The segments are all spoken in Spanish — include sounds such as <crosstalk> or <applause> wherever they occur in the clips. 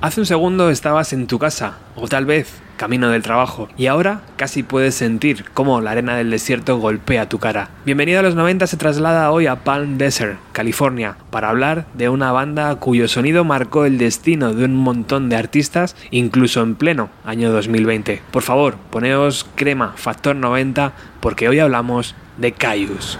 Hace un segundo estabas en tu casa, o tal vez camino del trabajo, y ahora casi puedes sentir cómo la arena del desierto golpea tu cara. Bienvenido a los 90 se traslada hoy a Palm Desert, California, para hablar de una banda cuyo sonido marcó el destino de un montón de artistas, incluso en pleno año 2020. Por favor, poneos crema factor 90 porque hoy hablamos de Caius.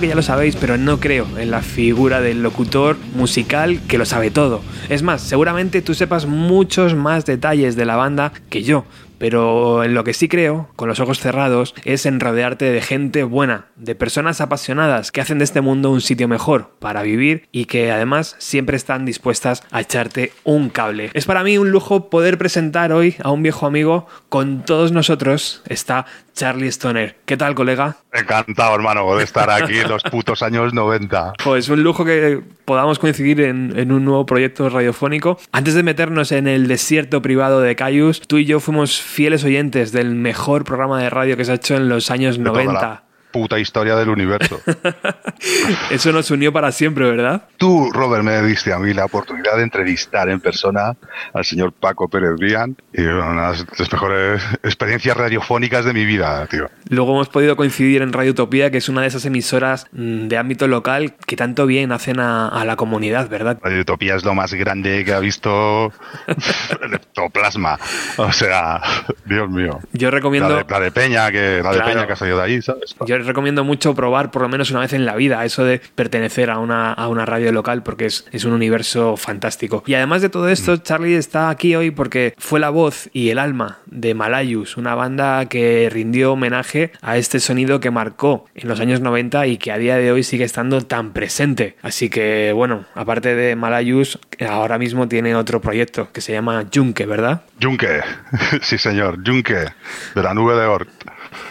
Que ya lo sabéis, pero no creo en la figura del locutor musical que lo sabe todo. Es más, seguramente tú sepas muchos más detalles de la banda que yo, pero en lo que sí creo, con los ojos cerrados, es en rodearte de gente buena, de personas apasionadas que hacen de este mundo un sitio mejor para vivir y que además siempre están dispuestas a echarte un cable. Es para mí un lujo poder presentar hoy a un viejo amigo. Con todos nosotros está Charlie Stoner. ¿Qué tal, colega? Encantado, hermano, de estar aquí en los putos años 90. Pues un lujo que podamos coincidir en, un nuevo proyecto radiofónico. Antes de meternos en el desierto privado de Cayus, tú y yo fuimos fieles oyentes del mejor programa de radio que se ha hecho en los años 90 puta historia del universo. <laughs> Eso nos unió para siempre, ¿verdad? Tú, Robert, me diste a mí la oportunidad de entrevistar en persona al señor Paco Pérez Brian y una de las mejores experiencias radiofónicas de mi vida, tío. Luego hemos podido coincidir en Radio Utopía, que es una de esas emisoras mm, de ámbito local que tanto bien hacen a, la comunidad, ¿verdad? Radio Utopía es lo más grande que ha visto <laughs> el ectoplasma. O sea, Dios mío. Yo recomiendo... La de, Peña, que, la de Peña que ha salido de ahí, ¿sabes? Recomiendo mucho probar por lo menos una vez en la vida eso de pertenecer a una, a una radio local porque es, es, un universo fantástico. Y además de todo esto, mm. Charlie está aquí hoy porque fue la voz y el alma de Malayus, una banda que rindió homenaje a este sonido que marcó en los años 90 y que a día de hoy sigue estando tan presente. Así que bueno, aparte de Malayus, ahora mismo tiene otro proyecto que se llama Junke, ¿verdad? Junke, <laughs> sí señor, Junke, de la nube de Ort.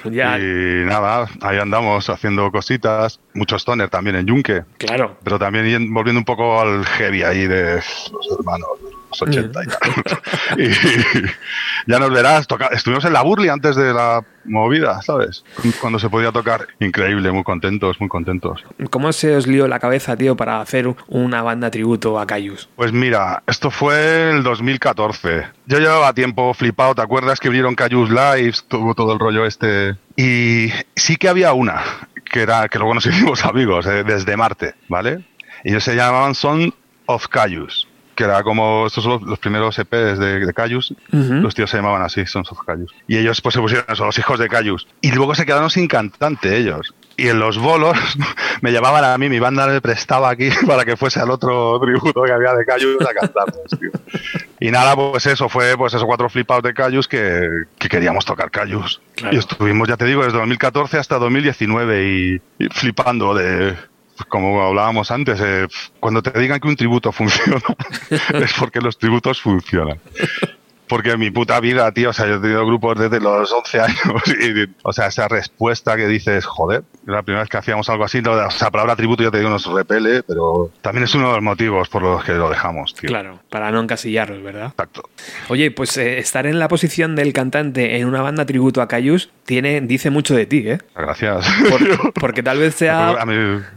Y nada, ahí andamos haciendo cositas. Muchos stoner también en Yunque. Claro. Pero también volviendo un poco al heavy ahí de los hermanos 80 <laughs> y, ya nos verás, estuvimos en la Burley antes de la movida, ¿sabes? Cuando se podía tocar. Increíble, muy contentos, muy contentos. ¿Cómo se os lió la cabeza, tío, para hacer una banda tributo a Cayus? Pues mira, esto fue el 2014. Yo llevaba tiempo flipado, ¿te acuerdas que vinieron Cayus Lives, tuvo todo el rollo este? Y sí que había una, que era que luego nos <laughs> hicimos amigos, eh, desde Marte, ¿vale? Ellos se llamaban Son of Cayus que era como, estos son los, primeros EPs de, de Cayus, los tíos se llamaban así, Sons of Cayus. Y ellos pues se pusieron eso, los hijos de Cayus. Y luego se quedaron sin cantante ellos. Y en los bolos <laughs> me llamaban a mí, mi banda me prestaba aquí <laughs> para que fuese al otro tributo que había de Cayus a cantarlos, tío. Y nada, pues eso, fue pues esos cuatro flipados de Cayus que, que queríamos tocar Cayus. Y estuvimos, ya te digo, desde 2014 hasta 2019 y flipando de como hablábamos antes, eh, cuando te digan que un tributo <laughs> funciona, es porque los tributos funcionan. Porque en mi puta vida, tío, o sea, yo he tenido grupos desde los 11 años y, o sea, esa respuesta que dices, joder, la primera vez que hacíamos algo así, o sea, la palabra tributo ya te digo, nos repele, pero también es uno de los motivos por los que lo dejamos, tío. Claro, para no encasillarlos, ¿verdad? Exacto. Oye, pues eh, estar en la posición del cantante en una banda tributo a Cayus tiene, dice mucho de ti, ¿eh? Gracias. <laughs> porque tal vez sea,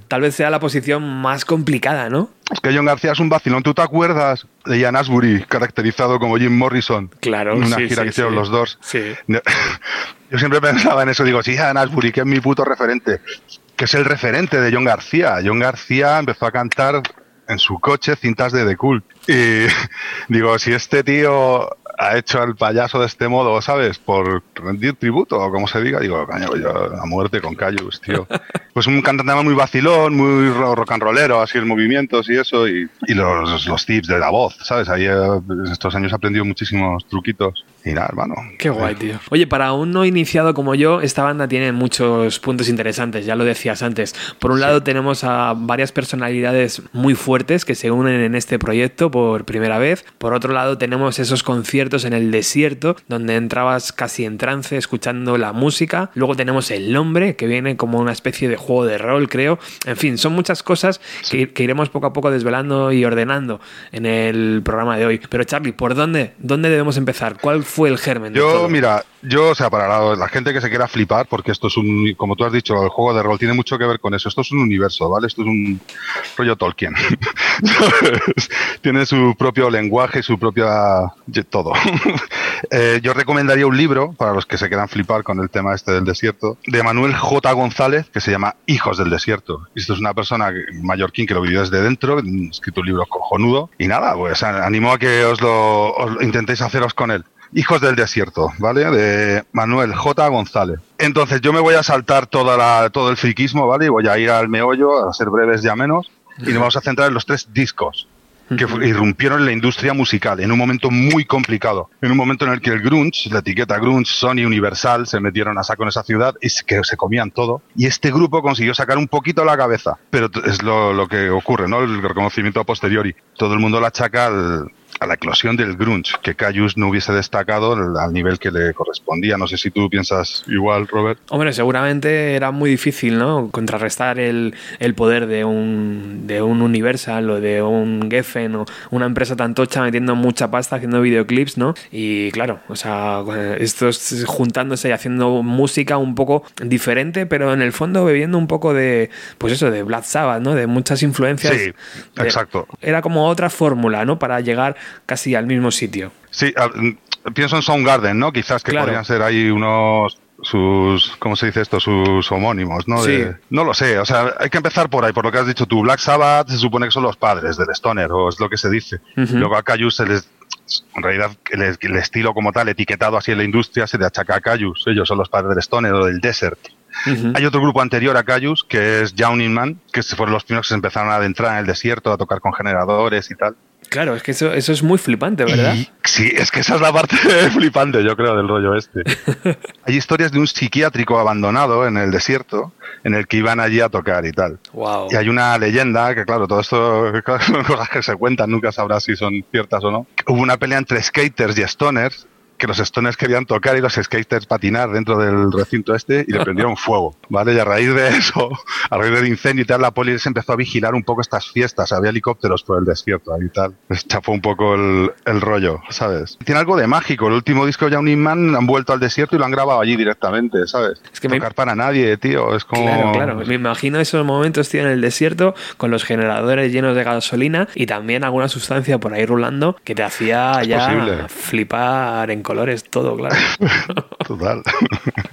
tal vez sea la posición más complicada, ¿no? Es que John García es un vacilón. ¿Tú te acuerdas de Ian Asbury, caracterizado como Jim Morrison? Claro, en una gira que hicieron los dos. Sí. <laughs> Yo siempre pensaba en eso. Digo, sí, Ian Asbury, que es mi puto referente. Que es el referente de John García. John García empezó a cantar en su coche cintas de The Cool. Y <laughs> digo, si este tío ha hecho al payaso de este modo, ¿sabes? Por rendir tributo, o como se diga, digo, caño, yo a muerte con Cayus, tío. <laughs> Pues un cantante muy vacilón, muy rock and rollero, así el movimientos y eso, y, y los, los, tips de la voz, ¿sabes? Ahí eh, estos años he aprendido muchísimos truquitos. Y nada, hermano. Qué guay, tío. Oye, para un no iniciado como yo, esta banda tiene muchos puntos interesantes, ya lo decías antes. Por un lado tenemos a varias personalidades muy fuertes que se unen en este proyecto por primera vez. Por otro lado tenemos esos conciertos en el desierto donde entrabas casi en trance escuchando la música. Luego tenemos el nombre que viene como una especie de juego de rol, creo. En fin, son muchas cosas que, iremos poco a poco desvelando y ordenando en el programa de hoy. Pero Charlie, ¿por dónde, dónde debemos empezar? ¿Cuál fue fue el germen? Yo, mira, yo, o sea, para la, gente que se quiera flipar, porque esto es un, como tú has dicho, el juego de rol tiene mucho que ver con eso. Esto es un universo, ¿vale? Esto es un rollo Tolkien. <laughs> tiene su propio lenguaje, su propia. todo. <laughs> Eh, yo recomendaría un libro, para los que se quieran flipar con el tema este del desierto, de Manuel J. González, que se llama Hijos del Desierto. Esto es una persona mallorquín que lo vivió desde dentro, escrito un libro cojonudo. Y nada, pues animo a que os lo intentéis haceros con él Hijos del Desierto, ¿vale? De Manuel J. González. Entonces yo me voy a saltar toda la, todo el friquismo, ¿vale? Y voy a ir al meollo, a ser breves ya menos, y nos vamos a centrar en los tres discos que irrumpieron en la industria musical en un momento muy complicado, en un momento en el que el grunge, la etiqueta grunge, Sony Universal se metieron a saco en esa ciudad y que se comían todo. Y este grupo consiguió sacar un poquito la cabeza, pero es lo, lo que ocurre, ¿no? El reconocimiento a posteriori. Todo el mundo la achaca al, a la eclosión del grunge, que Cayus no hubiese destacado al nivel que le correspondía. No sé si tú piensas igual, Robert. Hombre, seguramente era muy difícil, ¿no? Contrarrestar el, el poder de un, de un Universal o de un Geffen o una empresa tan tocha metiendo mucha pasta haciendo videoclips, ¿no? Y claro, o sea, estos juntándose y haciendo música un poco diferente, pero en el fondo bebiendo un poco de, pues eso, de Black Sabbath, ¿no? De muchas influencias. Sí, exacto. Era como otra fórmula, ¿no? Para llegar casi al mismo sitio. Sí, mm, pienso en Soundgarden, ¿no? Quizás que podrían ser ahí unos sus, ¿cómo se dice esto? Sus homónimos, ¿no? Sí. no lo sé, o sea, hay que empezar por ahí, por lo que has dicho tú. Black Sabbath se supone que son los padres del Stoner, o es lo que se dice. Luego a Cayus se les, en realidad, el, el, estilo como tal, etiquetado así en la industria, se le achaca a Cayus. Ellos son los padres del Stoner o del Desert. Uh -huh. Hay otro grupo anterior a Cayus, que es Jaunin Man, que fueron los primeros que se empezaron a adentrar en el desierto, a tocar con generadores y tal. Claro, es que eso, eso es muy flipante, ¿verdad? Y, sí, es que esa es la parte <laughs> flipante, yo creo, del rollo este. <laughs> Hay historias de un psiquiátrico abandonado en el desierto en el que iban allí a tocar y tal. Wow. Y hay una leyenda, que claro, todo esto <laughs> claro, son cosas que se cuentan, nunca sabrás si son ciertas o no. Hubo una pelea entre skaters y stoners que los stoners querían tocar y los skaters patinar dentro del recinto este y le prendieron <laughs> fuego, ¿vale? Y a raíz de eso, a raíz del incendio y tal, la poli se empezó a vigilar un poco estas fiestas, había helicópteros por el desierto y tal. Les chafó un poco el, el rollo, ¿sabes? Tiene algo de mágico, el último disco de Jaunin Man han vuelto al desierto y lo han grabado allí directamente, ¿sabes? Es que Tocar me... para nadie, tío, es como... Claro, claro, me imagino esos momentos, tío, en el desierto, con los generadores llenos de gasolina y también alguna sustancia por ahí rulando que te hacía es ya posible. flipar en colores todo, claro. <laughs> Total.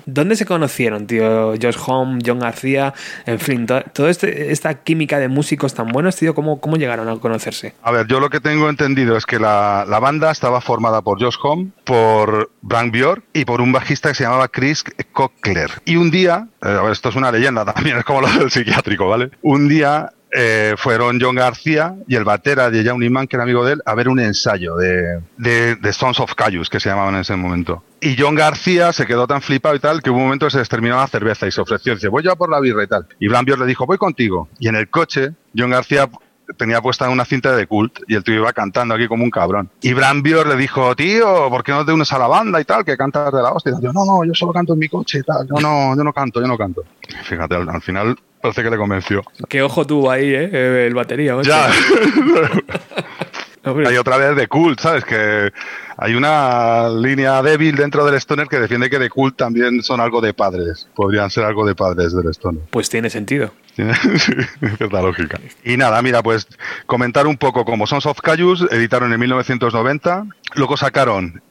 ¿Dónde se conocieron, tío? Josh Home, John García, en fin, toda este, esta química de músicos tan buenos, tío, ¿cómo, ¿cómo llegaron a conocerse? A ver, yo lo que tengo entendido es que la, la banda estaba formada por Josh Home, por Frank Björk y por un bajista que se llamaba Chris Cockler. Y un día, eh, a ver, esto es una leyenda también, es como lo del psiquiátrico, ¿vale? Un día eh, fueron John García y el batera de Jauny Man, que era amigo de él, a ver un ensayo de, de, de Sons of Cayus, que se llamaban en ese momento. Y John García se quedó tan flipado y tal que hubo un momento se les terminó la cerveza y se ofreció. Dice, voy yo a por la birra y tal. Y Blambior le dijo, voy contigo. Y en el coche, John García tenía puesta una cinta de cult y el tío iba cantando aquí como un cabrón. Y Brambior le dijo, tío, ¿por qué no te unes a la banda y tal? Que cantas de la hostia. Y yo, no, no, yo solo canto en mi coche y tal. Yo no, yo no canto, yo no canto. Fíjate, al, al final parece que le convenció. Qué ojo tuvo ahí, ¿eh? El batería. ¿ocho? Ya. <laughs> hay otra vez de cult, ¿sabes? Que hay una línea débil dentro del Stoner que defiende que de cult también son algo de padres. Podrían ser algo de padres del Stoner. Pues tiene sentido. <laughs> lógica. Y nada, mira, pues comentar un poco como Sons of Cayus, editaron en 1990, luego sacaron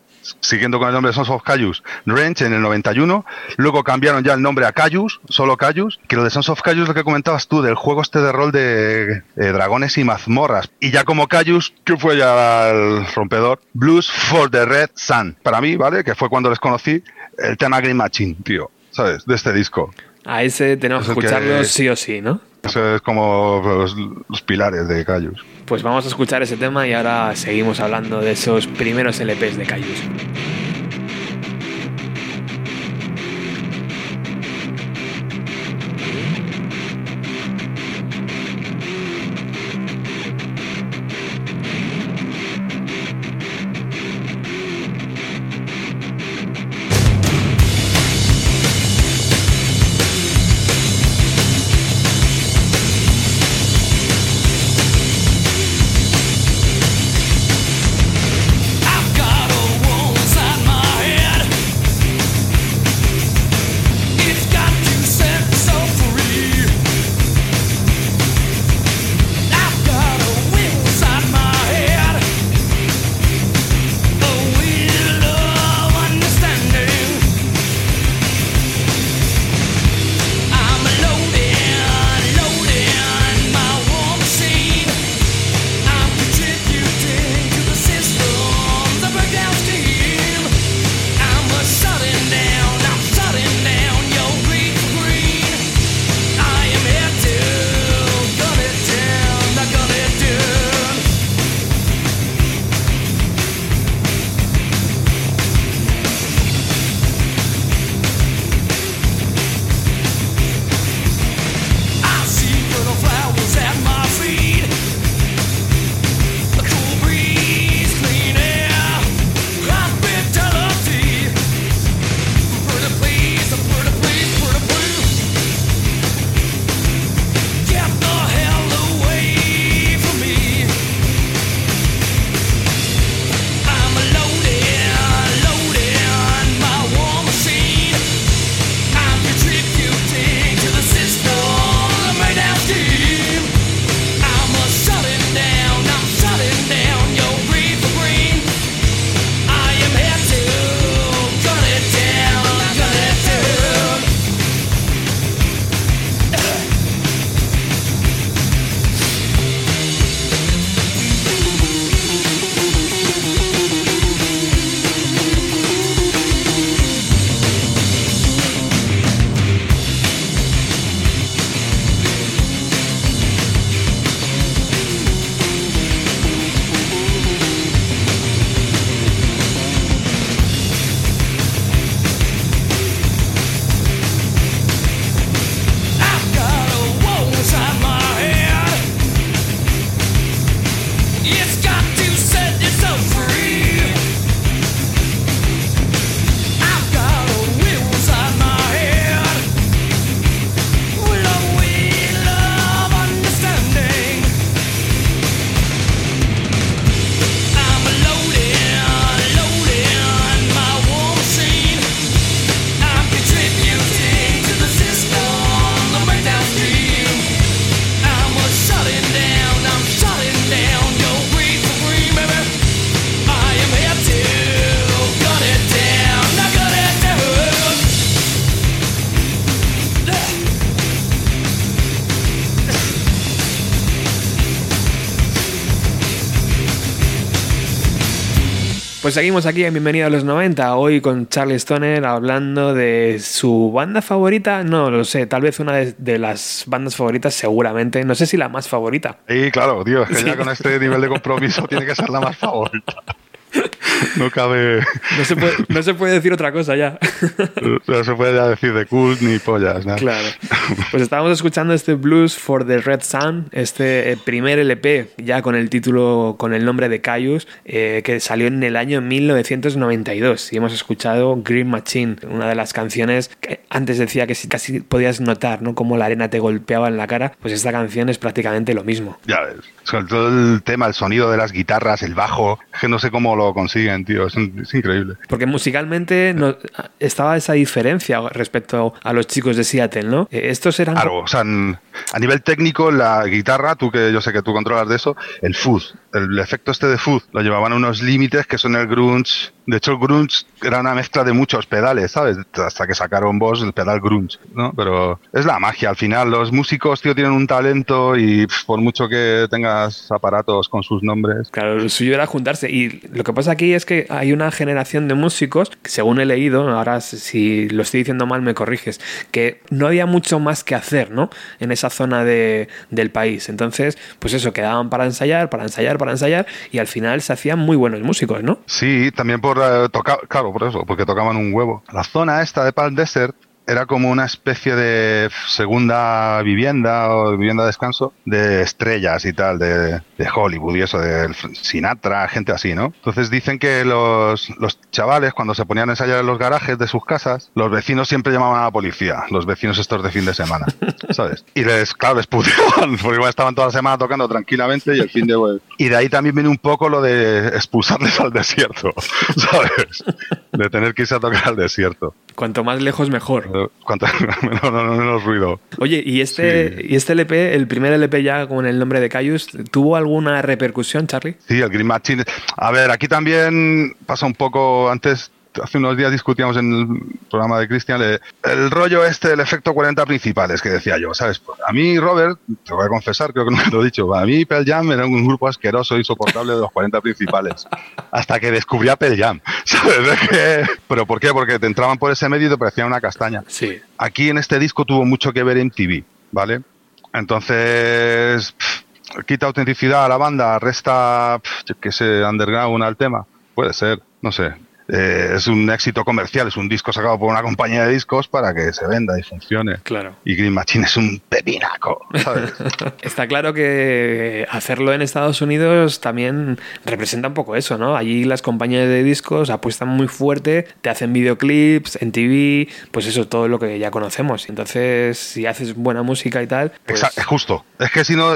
siguiendo con el nombre de Sons of Cayus, Range en el 91, luego cambiaron ya el nombre a Cayus, solo Cayus, que lo de Sons of Cayus lo que comentabas tú, del juego este de rol de dragones y mazmorras, y ya como Cayus, que fue ya el rompedor, Blues for the Red Sun, para mí, ¿vale? Que fue cuando les conocí, el tema Game Machine, tío, ¿sabes? De este disco. A ese tenemos que escucharlo que... sí o sí, ¿no? Eso es como los, los pilares de Cayus. Pues vamos a escuchar ese tema y ahora seguimos hablando de esos primeros LPs de Cayus. Pues seguimos aquí en Bienvenido a los 90, hoy con Charlie Stoner hablando de su banda favorita, no lo sé, tal vez una de, las bandas favoritas seguramente, no sé si la más favorita. Sí, claro, tío, es que ya con este nivel de compromiso tiene que ser la más favorita. <laughs> <laughs> no cabe. No se, puede, decir otra cosa ya. <laughs> No se puede decir de cult ni pollas, ¿no? Claro. <laughs> Pues estábamos escuchando este Blues for the Red Sun, este eh, primer LP, ya con el título, con el nombre de Caius, eh, que salió en el año 1992. Y hemos escuchado Green Machine, una de las canciones que antes decía que casi podías notar, ¿no? Como la arena te golpeaba en la cara. Pues esta canción es prácticamente lo mismo. Ya ves. Sobre todo el tema, el sonido de las guitarras, el bajo, que no sé cómo lo consiguen, tío, es, increíble. Porque musicalmente no, estaba esa diferencia respecto a los chicos de Seattle, ¿no? Eh, estos eran... Claro, o sea, a nivel técnico, la guitarra, tú que yo sé que tú controlas de eso, el fuzz, el efecto este de fuzz, lo llevaban a unos límites que son el grunge. De hecho, el grunge era una mezcla de muchos pedales, ¿sabes? Hasta que sacaron vos el pedal grunge, ¿no? Pero es la magia, al final, los músicos, tío, tienen un talento y por mucho que tengas aparatos con sus nombres... Claro, lo suyo era juntarse y lo que pasa aquí es que hay una generación de músicos, según he leído, ahora si lo estoy diciendo mal me corriges, que no había mucho más que hacer, ¿no? En esa zona de, del país. Entonces, pues eso, quedaban para ensayar, para ensayar, para ensayar y al final se hacían muy buenos músicos, ¿no? Sí, también por eh, tocar, claro, por eso, porque tocaban un huevo. La zona esta de Palm Desert era como una especie de segunda vivienda o vivienda de descanso de estrellas y tal, de, de Hollywood y eso, de Sinatra, gente así, ¿no? Entonces dicen que los, los chavales, cuando se ponían a ensayar en los garajes de sus casas, los vecinos siempre llamaban a la policía, los vecinos estos de fin de semana, <laughs> ¿sabes? Y les, claro, les puteaban, <laughs> porque igual estaban toda la semana tocando tranquilamente y el fin de... Y de ahí también viene un poco lo de expulsarles al desierto, <laughs> ¿sabes? De tener que irse a tocar al desierto. Cuanto más lejos, mejor. Cuanto <laughs> menos, ruido. Oye, ¿y este, ¿y este LP, el primer LP ya con el nombre de Cayus, tuvo alguna repercusión, Charlie? Sí, el Green Machine. A ver, aquí también pasa un poco. Antes hace unos días discutíamos en el programa de Cristian el rollo este del efecto 40 principales que decía yo, ¿sabes? A mí, Robert, te voy a confesar, creo que no me lo he dicho, a mí Pearl Jam era un grupo asqueroso e insoportable de los 40 principales, hasta que descubrí a Pearl Jam, <laughs> ¿sabes? ¿Pero por qué? Porque te entraban por ese medio y te parecía una castaña. Sí. Aquí en este disco tuvo mucho que ver en TV, ¿vale? Entonces, quita autenticidad a la banda, resta, que sé, underground al tema. Puede ser, no sé. Eh, es un éxito comercial, es un disco sacado por una compañía de discos para que se venda y funcione. Claro. Y Green Machine es un pepinaco, <laughs> Está claro que hacerlo en Estados Unidos también representa un poco eso, ¿no? Allí las compañías de discos apuestan muy fuerte, te hacen videoclips en TV, pues eso, todo lo que ya conocemos. Entonces, si haces buena música y tal. Pues exacto, es justo. Es que si no,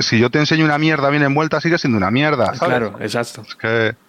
si yo te enseño una mierda bien envuelta, sigue siendo una mierda. Claro, exacto. Es que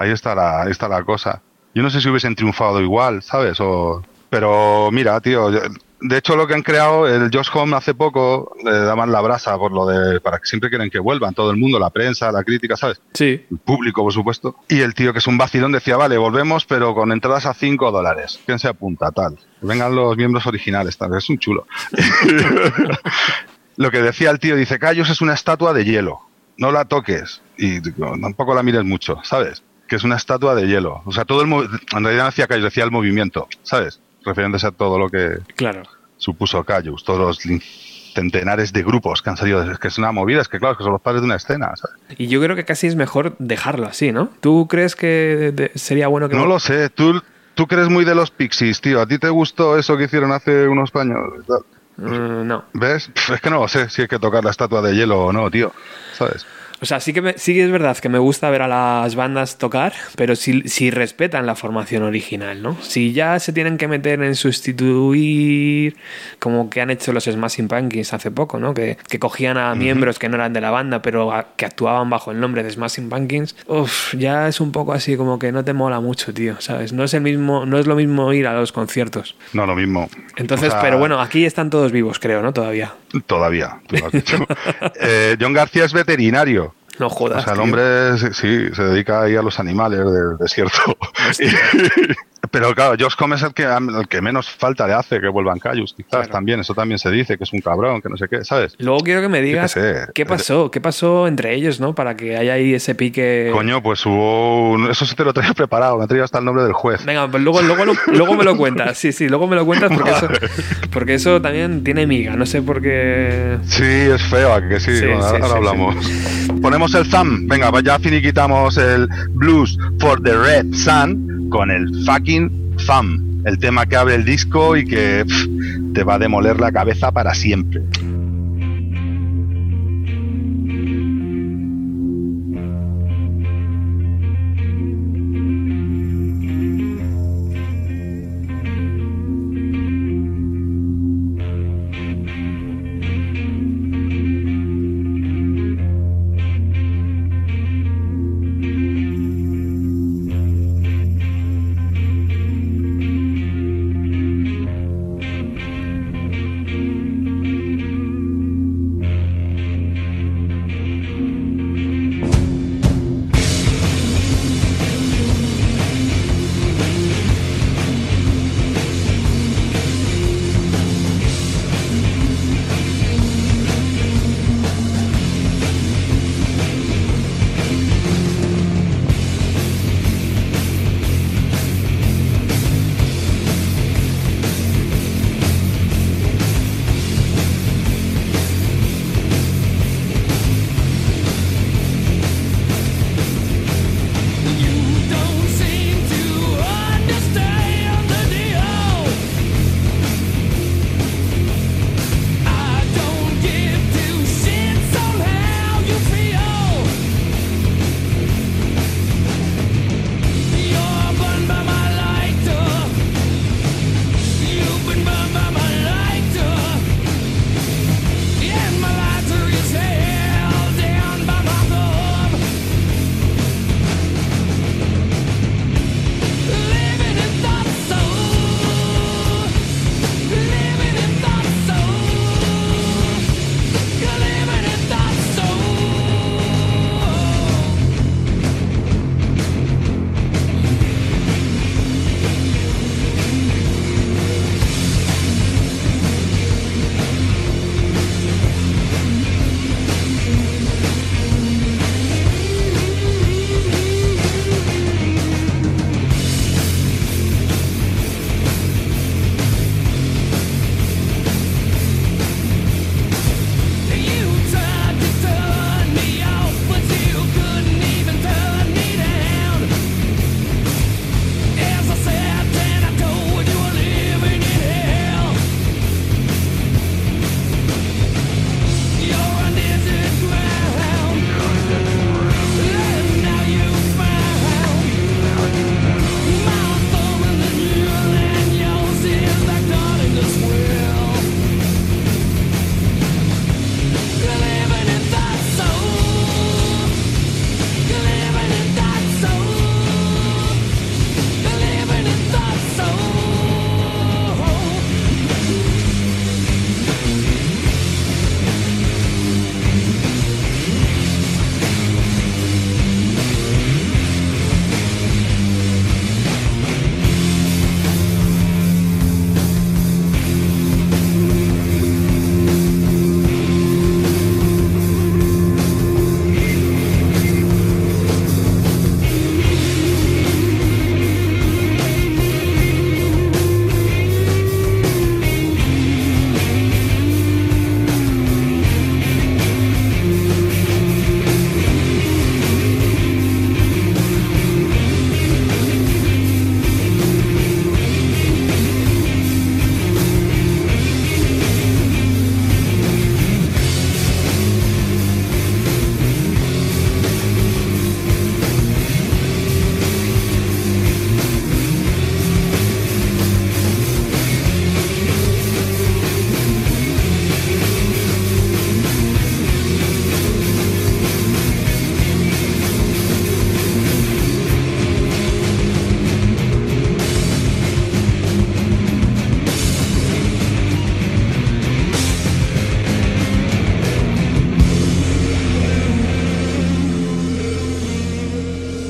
Ahí está la, ahí está la cosa. Yo no sé si hubiesen triunfado igual, ¿sabes? O, pero mira, tío, de hecho lo que han creado, el Josh Home hace poco le daban la brasa por lo de, para que siempre quieren que vuelvan, todo el mundo, la prensa, la crítica, ¿sabes? Sí. El público, por supuesto. Y el tío que es un vacilón decía, vale, volvemos, pero con entradas a 5 dólares. ¿Quién se apunta? Tal. Vengan los miembros originales, tal. Es un chulo. <laughs> lo que decía el tío, dice, Cayos es una estatua de hielo. No la toques y tampoco la mires mucho, ¿sabes? Que es una estatua de hielo. O sea, todo el en realidad hacía Cayus, decía el movimiento, ¿sabes? Refiriéndose a todo lo que claro. supuso Cayus, todos los centenares de grupos que han salido. Es que es una movida, es que claro, que son los padres de una escena. ¿sabes? Y yo creo que casi es mejor dejarlo así, ¿no? ¿Tú crees que sería bueno que... No lo sé, tú, tú crees muy de los Pixies, tío. ¿A ti te gustó eso que hicieron hace unos años? Mm, no. ¿Ves? Es que no lo sé si hay que tocar la estatua de hielo o no, tío. ¿Sabes? O sea, sí que, sí es verdad que me gusta ver a las bandas tocar, pero si, si respetan la formación original, ¿no? Si ya se tienen que meter en sustituir, como que han hecho los Smashing Pumpkins hace poco, ¿no? Que, que cogían a miembros que no eran de la banda, pero que actuaban bajo el nombre de Smashing Pumpkins, uff, ya es un poco así como que no te mola mucho, tío, ¿sabes? No es el mismo, no es lo mismo ir a los conciertos. No, lo mismo. Entonces, pero bueno, aquí están todos vivos, creo, ¿no? Todavía. Todavía, tú lo has dicho. <laughs> Eh, John García es veterinario. No jodas. O sea, el hombre sí, se dedica ahí a los animales del desierto. <laughs> pero claro, Josh Come es el que, el que menos falta le hace que vuelvan Cayus, quizás también, eso también se dice, que es un cabrón, que no sé qué, ¿sabes? Luego quiero que me digas qué pasó, qué pasó entre ellos, ¿no? Para que haya ahí ese pique. Coño, pues hubo. Eso sí te lo traía <laughs> preparado, me traía hasta el nombre del juez. Venga, pues luego, luego, luego me lo cuentas, sí, sí, luego me lo cuentas porque, eso, porque eso también tiene miga, no sé por qué. Sí, es feo, que sí, ahora, hablamos. Ponemos el thumb, venga, ya finiquitamos el blues for the red sun con el fucking el tema que abre el disco y que te va a demoler la cabeza para siempre.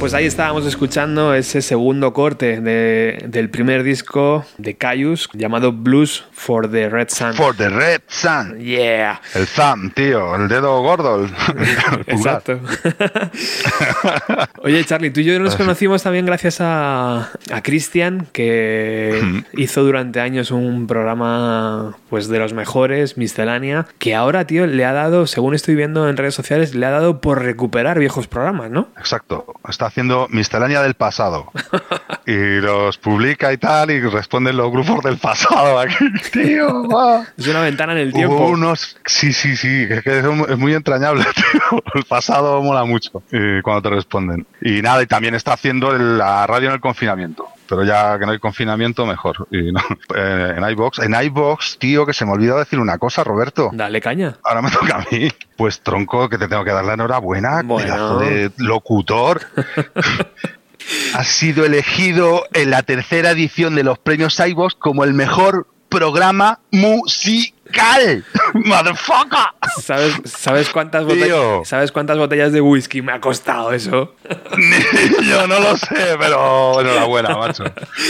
Pues ahí estábamos escuchando ese segundo corte de, del primer disco de Caius llamado Blues for the Red Sun. For the Red Sun. Yeah. El thumb, tío, el dedo gordo. el- <laughs> el pulgar. Exacto. <laughs> Oye, Charlie, tú y yo nos conocimos también gracias a, a Cristian, que hizo durante años un programa pues de los mejores, Miscelánea, que ahora, tío, le ha dado, según estoy viendo en redes sociales, le ha dado por recuperar viejos programas, ¿no? Exacto. Está haciendo miscelánea del pasado. Y los publica y tal, y responden los grupos del pasado <laughs> aquí. Tío, va. Es una ventana en el Hubo tiempo. unos. Sí, sí, sí. Es que es mu- es muy entrañable, <laughs> tío. El pasado mola mucho eh, cuando te responden. Y nada, y también está haciendo la radio en el confinamiento. Pero ya que no hay confinamiento, mejor. Y no, <laughs> eh, en iBox. En iBox, tío, que se me olvidó decir una cosa, Roberto. Dale caña. Ahora me toca a mí. Pues tronco, que te tengo que dar la enhorabuena. Bueno. Pedazo de locutor. <laughs> Has sido elegido en la tercera edición de los premios iVoox como el mejor programa musical. <laughs> Motherfucker. ¿Sabes, sabes, cuántas botellas, ¿Sabes cuántas botellas de whisky me ha costado eso? <laughs> Yo no lo sé, pero enhorabuena, macho.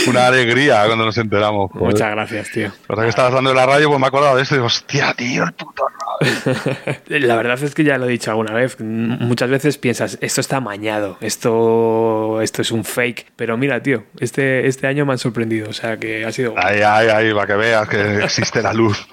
Una alegría cuando nos enteramos. joder. Muchas gracias, tío. Ahora que estabas hablando de la radio, pues me he acordado de esto y digo, hostia, tío, el puto <laughs> La verdad es que ya lo he dicho alguna vez. Muchas veces piensas, esto está amañado, esto, esto es un fake. Pero mira, tío, este, este año me han sorprendido. O sea que ha sido. Ay, ay, ay, para que veas que existe la luz.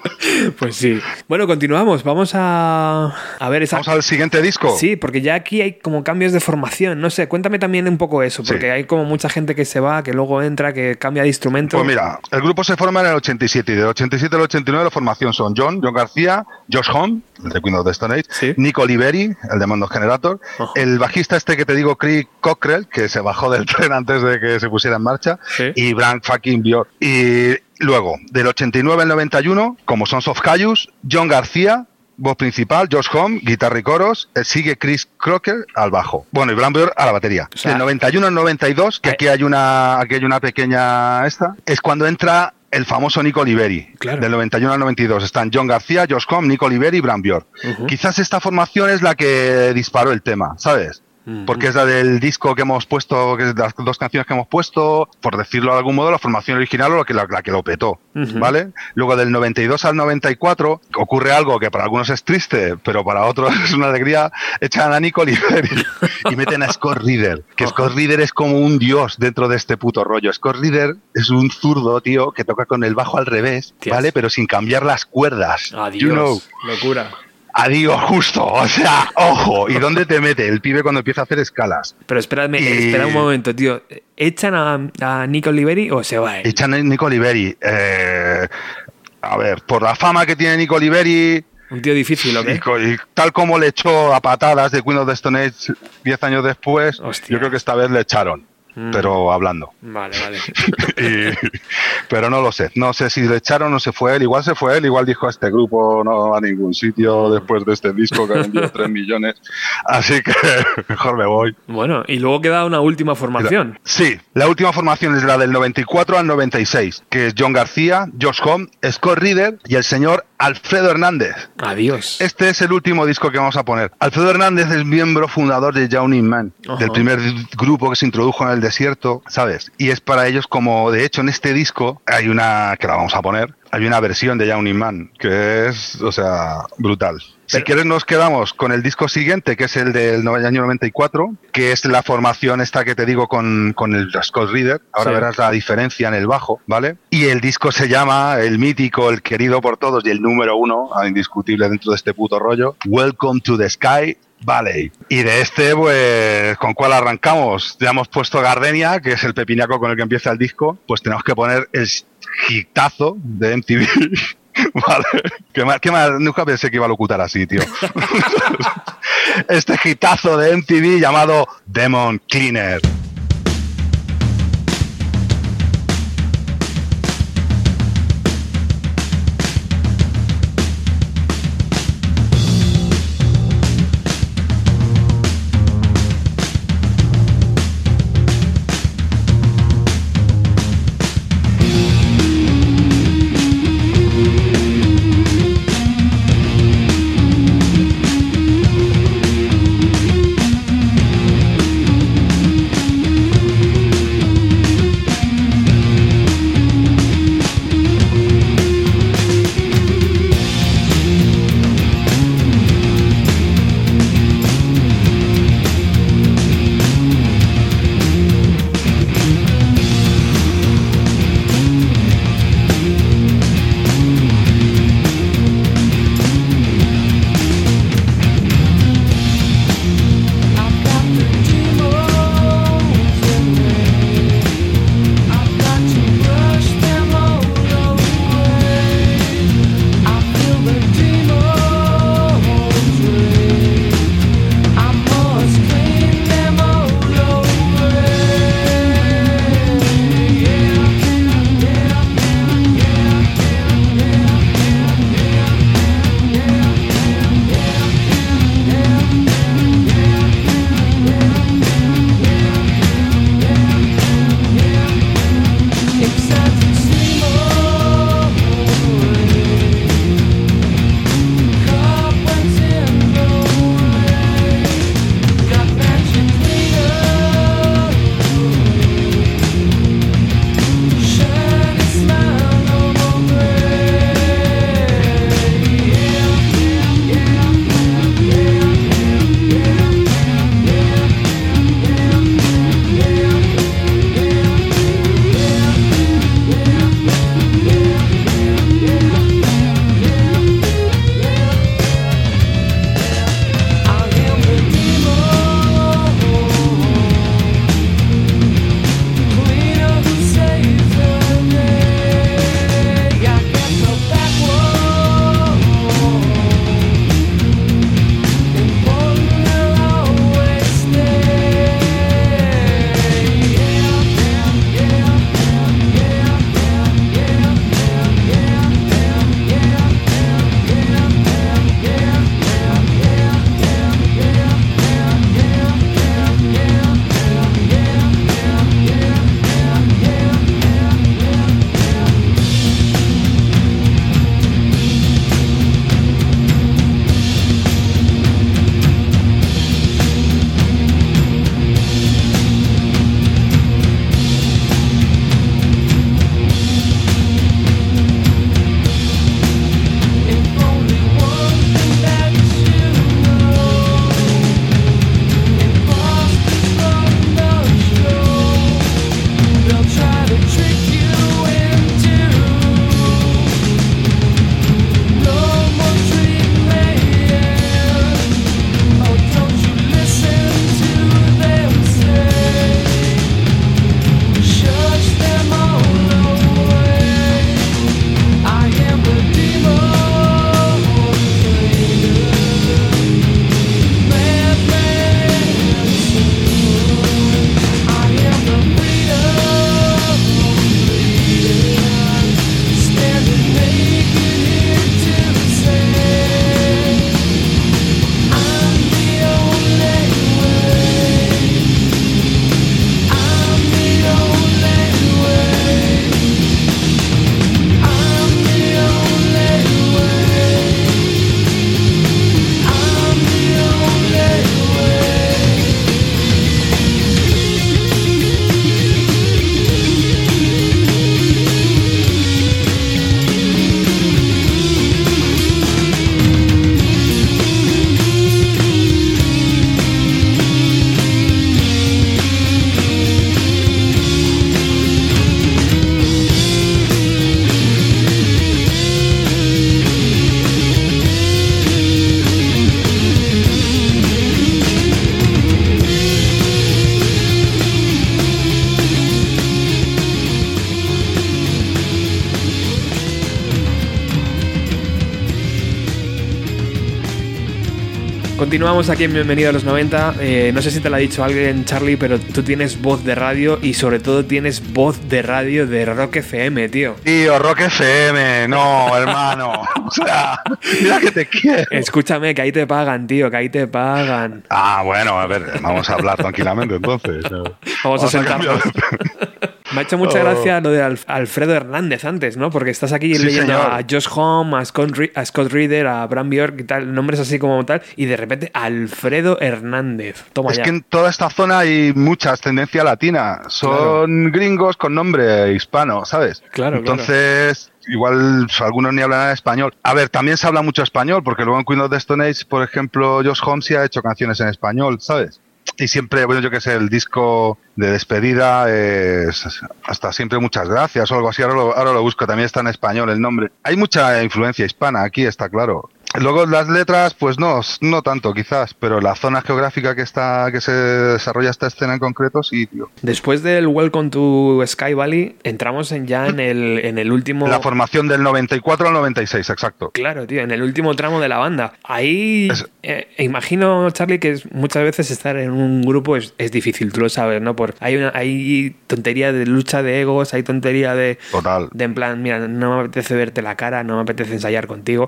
Pues sí. Bueno, continuamos. Vamos a, a ver esa. Vamos al siguiente disco. Sí, porque ya aquí hay como cambios de formación. No sé, cuéntame también un poco eso, porque Sí. hay como mucha gente que se va, que luego entra, que cambia de instrumento. Pues mira, el grupo se forma en el 87 y del 87 al 89 la formación son John, John García, Josh Home, el de Queen of the Stone Age, Sí. Nico Oliveri, el de Mondo Generator, el bajista este que te digo, Craig Cockrell, que se bajó del <laughs> tren antes de que se pusiera en marcha, Sí. y Frank fucking Bjork. Y luego, del 89 al 91, como Sons of Cayus, John García, voz principal, Josh Home, guitarra y coros, eh, sigue Chris Crocker al bajo. Bueno, y Bram Bjork a la batería. O sea- del 91 al 92, que Eh. aquí hay una, aquí hay una pequeña esta, es cuando entra el famoso Nico Oliveri. Claro. Del 91 al 92 están John García, Josh Home, Nico Oliveri y Bram Bjork. Ujú. Quizás esta formación es la que disparó el tema, ¿sabes? Porque es la del disco que hemos puesto, que es de las dos canciones que hemos puesto, por decirlo de algún modo, la formación original o la que, la, la que lo petó. ¿vale? Luego del 92 al 94 ocurre algo que para algunos es triste, pero para otros <laughs> es una alegría, echan a Nico Oliveri y meten a Scott Reader, que. Scott Reader es como un dios dentro de este puto rollo. Scott Reader es un zurdo, tío, que toca con el bajo al revés. ¿vale? Pero sin cambiar las cuerdas. Adiós. You know. Locura. Adiós, justo. O sea, ojo. ¿Y dónde te mete el pibe cuando empieza a hacer escalas? Pero espérame, Y- espera un momento, tío. ¿Echan a, a Nico Oliveri o se va él? Echan a Nico Oliveri. eh, a ver, por la fama que tiene Nico Oliveri, Un tío difícil, ¿o qué? y, tal como le echó a patadas de Queen of the Stone Age 10 años después, Hostia. yo creo que esta vez le echaron. Mm. Pero hablando. Vale, vale. <laughs> Y- pero no lo sé. No sé si le echaron o se fue él. Igual se fue él. Igual dijo este grupo no a ningún sitio después de este disco que ha vendido <laughs> 3 millones. Así que <laughs> mejor me voy. Bueno, y luego queda una última formación. Sí, la última formación es la del 94 al 96, que es John García, Josh Home, Scott Reader y el señor Alfredo Hernández. Adiós. Este es el último disco que vamos a poner. Alfredo Hernández es miembro fundador de Johnny Man, del primer grupo que se introdujo en el desierto, ¿sabes? Y es para ellos como, de hecho, en este disco hay una, que la vamos a poner, hay una versión de Johnny Man, que es, o sea, brutal. Si quieres nos quedamos con el disco siguiente, que es el del año 94, que es la formación esta que te digo con, con el Scott Reader. Ahora Sí. verás la diferencia en el bajo, ¿vale? Y el disco se llama, el mítico, el querido por todos y el número uno, ah, indiscutible dentro de este puto rollo, Welcome to the Sky Valley. Y de este, pues, ¿con cuál arrancamos? Ya hemos puesto Gardenia, que es el pepinaco con el que empieza el disco, pues tenemos que poner el hitazo de MTV. <laughs> Vale, qué mal, qué mal, nunca pensé que iba a locutar así, tío. <laughs> este hitazo de MTV llamado Demon Cleaner. Continuamos aquí en Bienvenido a los 90. Eh, no sé si te lo ha dicho alguien, Charlie, pero tú tienes voz de radio y sobre todo tienes voz de radio de Rock FM, tío. Tío, Rock FM, no, <laughs> hermano. O sea, mira que te quiero. Escúchame, que ahí te pagan, tío, que ahí te pagan. Ah, bueno, a ver, vamos a hablar tranquilamente entonces. Vamos, a sentarnos. Me ha hecho mucha oh. gracia lo de Alfredo Hernández antes, ¿no? Porque estás aquí leyendo a Josh Home, a Scott, a Scott, Reader, a Bram Bjork y tal, nombres así como tal, y de repente Alfredo Hernández. Toma es que en toda esta zona hay mucha ascendencia latina. Son gringos con nombre hispano, ¿sabes? Claro. Entonces. igual algunos ni hablan español. A ver, también se habla mucho español, porque luego en Queen of the Stone Age, por ejemplo, Josh Holmes sí ha hecho canciones en español, ¿sabes? Y siempre, bueno, yo que sé, el disco de despedida es hasta siempre muchas gracias o algo así. Ahora lo, ahora lo busco, también está en español el nombre. Hay mucha influencia hispana aquí, está claro. Luego las letras, pues no, no tanto quizás, pero la zona geográfica que está, que se desarrolla esta escena en concreto, sí, tío. Después del Welcome to Sky Valley, entramos en ya en el, en el último... La formación del 94 al 96, exacto. Claro, tío, en el último tramo de la banda. Ahí eh, imagino, Charlie, que muchas veces estar en un grupo es, es, difícil, tú lo sabes, ¿no? Por, hay, una, hay tontería de lucha de egos, hay tontería de... Total. De en plan, mira, no me apetece verte la cara, no me apetece ensayar contigo.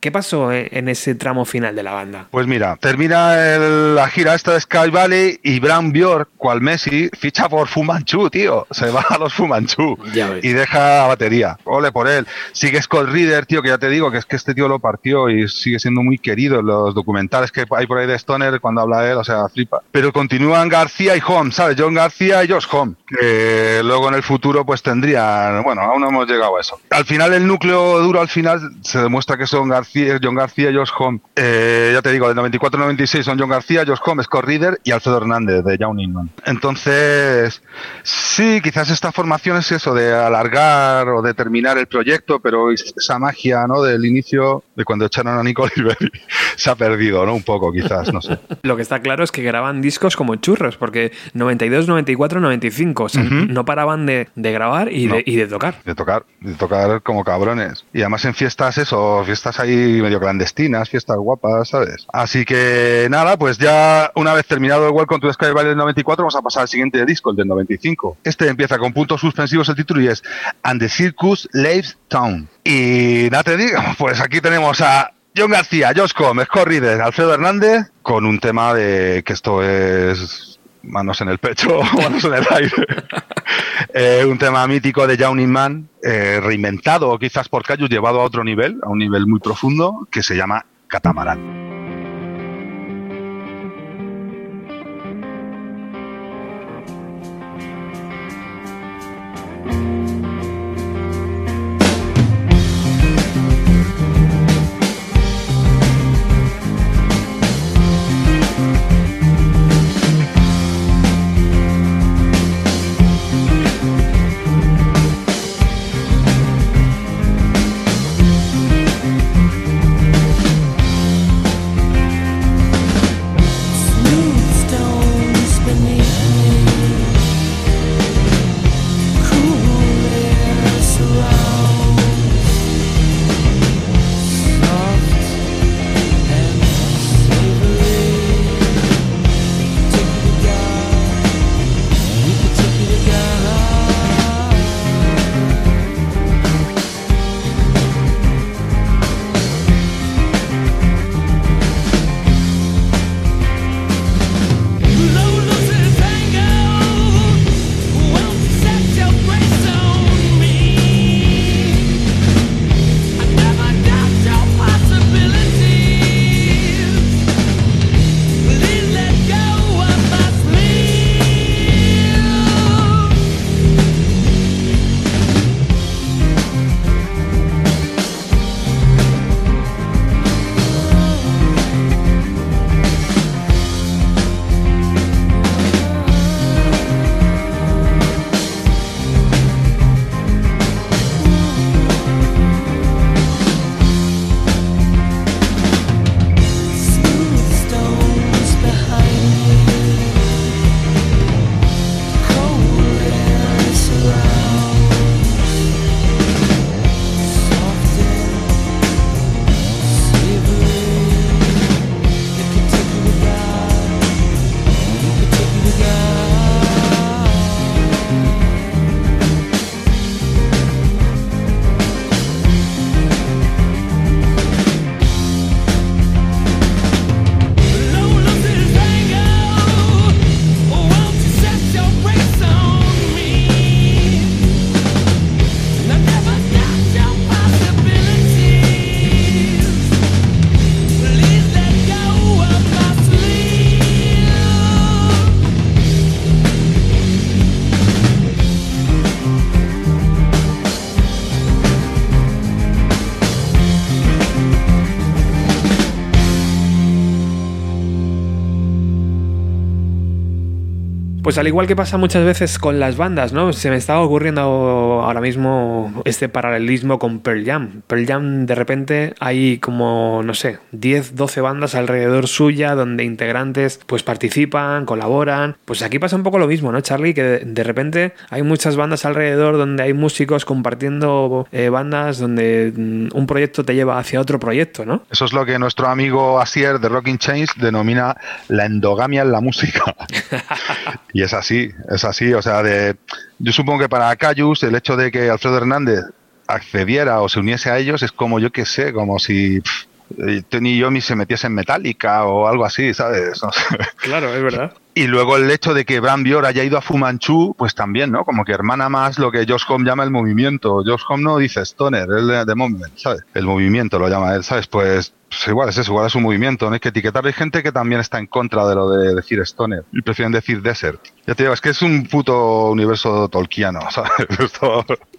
¿Qué pasó? En ese tramo final de la banda? Pues mira, termina la gira esta de Sky Valley y Bram Bjork, cual Messi, ficha por Fumanchu, tío. Se va a los Fumanchu y deja la batería. Ole por él. Sigue Scott Reader, tío, que ya te digo que es que este tío lo partió y sigue siendo muy querido en los documentales que hay por ahí de Stoner cuando habla él, o sea, flipa. Pero continúan García y Home, ¿sabes? John García y Josh Home, que luego en el futuro pues tendrían, bueno, aún no hemos llegado a eso. Al final el núcleo duro al final se demuestra que son García, John García, Josh Home. Eh, ya te digo, del 94-96 son John García, Josh Home, Scott Reader y Alfredo Hernández de Young. Entonces, sí, quizás esta formación es eso, de alargar o de terminar el proyecto, pero esa magia ¿no? del inicio, de cuando echaron a Nicole <laughs> se ha perdido, ¿no? Un poco, quizás, no sé. Lo que está claro es que graban discos como churros, porque 92, 94, 95, o sea, no paraban de, grabar y, de, y de tocar. De tocar, de tocar como cabrones. Y además en fiestas, eso, fiestas ahí medio clandestinas, fiestas guapas, ¿sabes? Así que nada, pues ya una vez terminado el Welcome to Sky Valley del 94, vamos a pasar al siguiente disco, el del 95. Este empieza con puntos suspensivos el título y es And the Circus Leaves Town. Y nada te digo, <laughs> pues aquí tenemos a John García, Josh Combs, Scott Alfredo Hernández, con un tema de que esto es manos en el pecho, <laughs> manos en el aire. <laughs> Eh, un tema mítico de Yawning Man, eh, reinventado quizás por Cayus, llevado a otro nivel, a un nivel muy profundo, que se llama Catamarán. Pues al igual que pasa muchas veces con las bandas, ¿no? Se me estaba ocurriendo ahora mismo este paralelismo con Pearl Jam. Pearl Jam de repente hay como, no sé, 10, 12 bandas alrededor suya donde integrantes pues participan, colaboran. Pues aquí pasa un poco lo mismo, ¿no, Charlie? Que de, repente hay muchas bandas alrededor donde hay músicos compartiendo eh, bandas donde mm, un proyecto te lleva hacia otro proyecto, ¿no? Eso es lo que nuestro amigo Asier de Rocking Chains denomina la endogamia en la música. <laughs> y es así, es así. O sea, de, yo supongo que para Cayus el hecho de que Alfredo Hernández accediera o se uniese a ellos es como yo que sé, como si eh, Tony Yomi se metiese en Metallica o algo así, ¿sabes? <laughs> Claro, es verdad. Y luego el hecho de que Bram Bior haya ido a Fumanchu, pues también, ¿no? Como que hermana más lo que Josh Home llama el movimiento. Josh Home no dice stoner, él de, movement, ¿sabes? El movimiento lo llama él, ¿sabes? Pues pues igual es eso, igual es un movimiento, no hay que etiquetar. Hay gente que también está en contra de lo de decir stoner y prefieren decir desert. Ya te digo, es que es un puto universo tolkiano, <laughs> ¿sabes?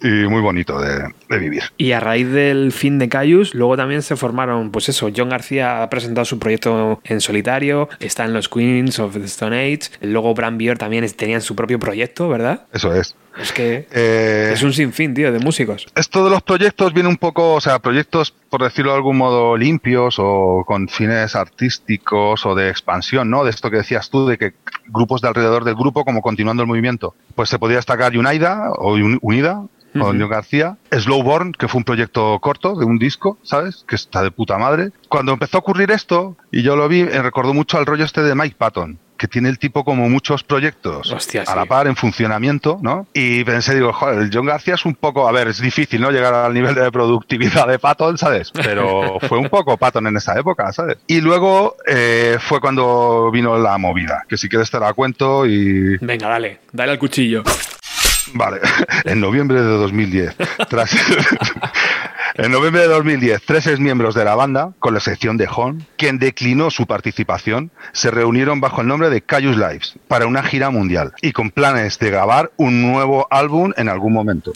y muy bonito de, vivir. Y a raíz del fin de Cayus, luego también se formaron, pues eso, John García ha presentado su proyecto en solitario, está en los Queens of the Stone Age, luego Bram Bier también tenían su propio proyecto, ¿verdad? Eso es. Es que eh, es un sinfín, tío, de músicos. Esto de los proyectos viene un poco, o sea, proyectos, por decirlo de algún modo, limpios o con fines artísticos o de expansión, ¿no? De esto que decías tú, de que grupos de alrededor del grupo, como continuando el movimiento. Pues se podría destacar Unaida o Unida, con John García. Slowborn, que fue un proyecto corto de un disco, ¿sabes? Que está de puta madre. Cuando empezó a ocurrir esto, y yo lo vi, me recordó mucho al rollo este de Mike Patton que tiene el tipo como muchos proyectos a la par en funcionamiento, ¿no? Y pensé, digo, joder, el John García es un poco, a ver, es difícil, ¿no? Llegar al nivel de productividad de Patton, ¿sabes? Pero <laughs> fue un poco Patton en esa época, ¿sabes? Y luego eh, fue cuando vino la movida, que si quieres te la cuento y... Venga, dale, dale al cuchillo. Vale, <laughs> en noviembre de 2010, tras, <laughs> en noviembre de 2010, tres miembros de la banda, con la excepción de Hon, quien declinó su participación, se reunieron bajo el nombre de Cayus Lives para una gira mundial y con planes de grabar un nuevo álbum en algún momento.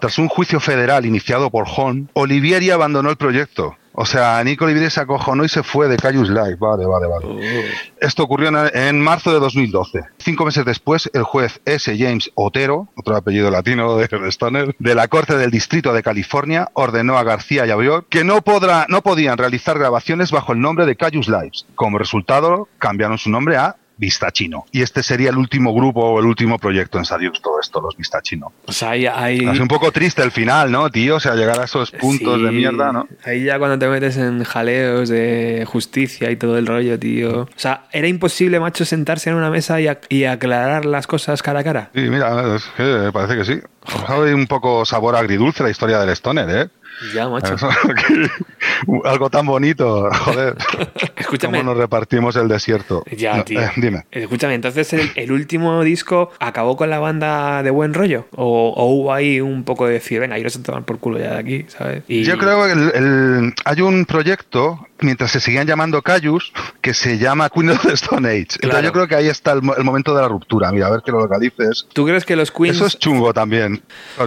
Tras un juicio federal iniciado por Hon, Olivieri abandonó el proyecto, o sea, Nico Olivieri se acojonó y se fue de Cayus Live. Vale, vale, vale. Oh. Esto ocurrió en, marzo de 2012. Cinco meses después, el juez S. James Otero, otro apellido latino de Stoner, de la Corte del Distrito de California, ordenó a García y a Bior que no, podrá, no podían realizar grabaciones bajo el nombre de Cayus Lives. Como resultado, cambiaron su nombre a Vistachino. Y este sería el último grupo o el último proyecto en salir todo esto, los Vistachino. O sea, hay, Es un poco triste el final, ¿no, tío? O sea, llegar a esos puntos de mierda, ¿no? Ahí ya cuando te metes en jaleos de justicia y todo el rollo, tío. O sea, era imposible, macho, sentarse en una mesa y, aclarar las cosas cara a cara. Sí, mira, es que parece que sí. Hay un poco sabor agridulce la historia del Stoner, ¿eh? Ya, macho. <laughs> Algo tan bonito, joder. <laughs> Escúchame. ¿Cómo nos repartimos el desierto? Ya, tío. Eh, dime. Escúchame, entonces el, último disco acabó con la banda de buen rollo. O, hubo ahí un poco de decir, venga, iros a tomar por culo ya de aquí, ¿sabes? Yo creo que hay un proyecto mientras se seguían llamando Cayus, que se llama Queen of the Stone Age. Entonces yo creo que ahí está el, momento de la ruptura. Mira, a ver que lo localices. ¿Tú crees que los Queens... Eso es chungo también.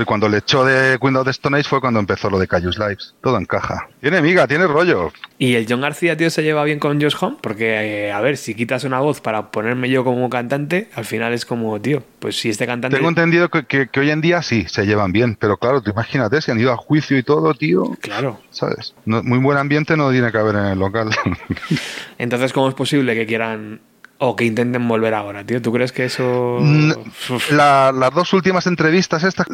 Cuando le echó de Queen of the Stone Age fue cuando empezó lo de Cayus Lives. Todo encaja. Tiene miga, tiene rollo. ¿Y el John García, tío, se lleva bien con Josh Home? Porque, eh, a ver, si quitas una voz para ponerme yo como cantante, al final es como, tío, pues si este cantante... Tengo entendido que, hoy en día sí, se llevan bien, pero claro, tú imagínate, si han ido a juicio y todo, tío. Claro. ¿Sabes? muy buen ambiente no tiene que haber en local. <laughs> Entonces, ¿cómo es posible que quieran o que intenten volver ahora, tío? ¿Tú crees que eso...? las dos últimas entrevistas, esta,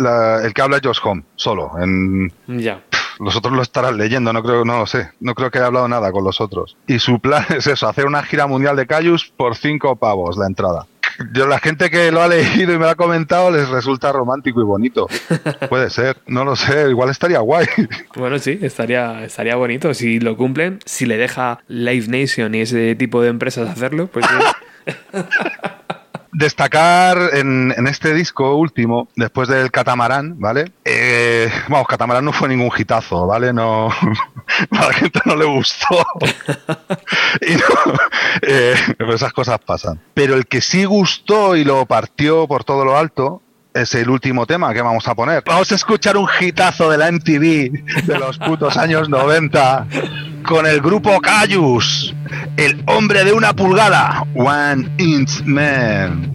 el que habla es Josh Home, solo. En... Ya los otros lo estarán leyendo, no creo, no lo sé. No creo que haya hablado nada con los otros. Y su plan <laughs> es eso, hacer una gira mundial de Cayus por cinco pavos la entrada. Yo, la gente que lo ha leído y me lo ha comentado les resulta romántico y bonito. <laughs> Puede ser, no lo sé, igual estaría guay. Bueno, sí, estaría, estaría bonito. Si lo cumplen, si le deja Live Nation y ese tipo de empresas hacerlo, pues. <laughs> destacar en, este disco último, después del Catamarán, ¿vale? Eh, vamos, Catamarán no fue ningún hitazo, ¿vale? No, <laughs> a la gente no le gustó. <laughs> y eh, esas cosas pasan. Pero el que sí gustó y lo partió por todo lo alto es el último tema que vamos a poner. Vamos a escuchar un hitazo de la MTV de los putos años 90 con el grupo Cayus, el hombre de una pulgada, One Inch Man.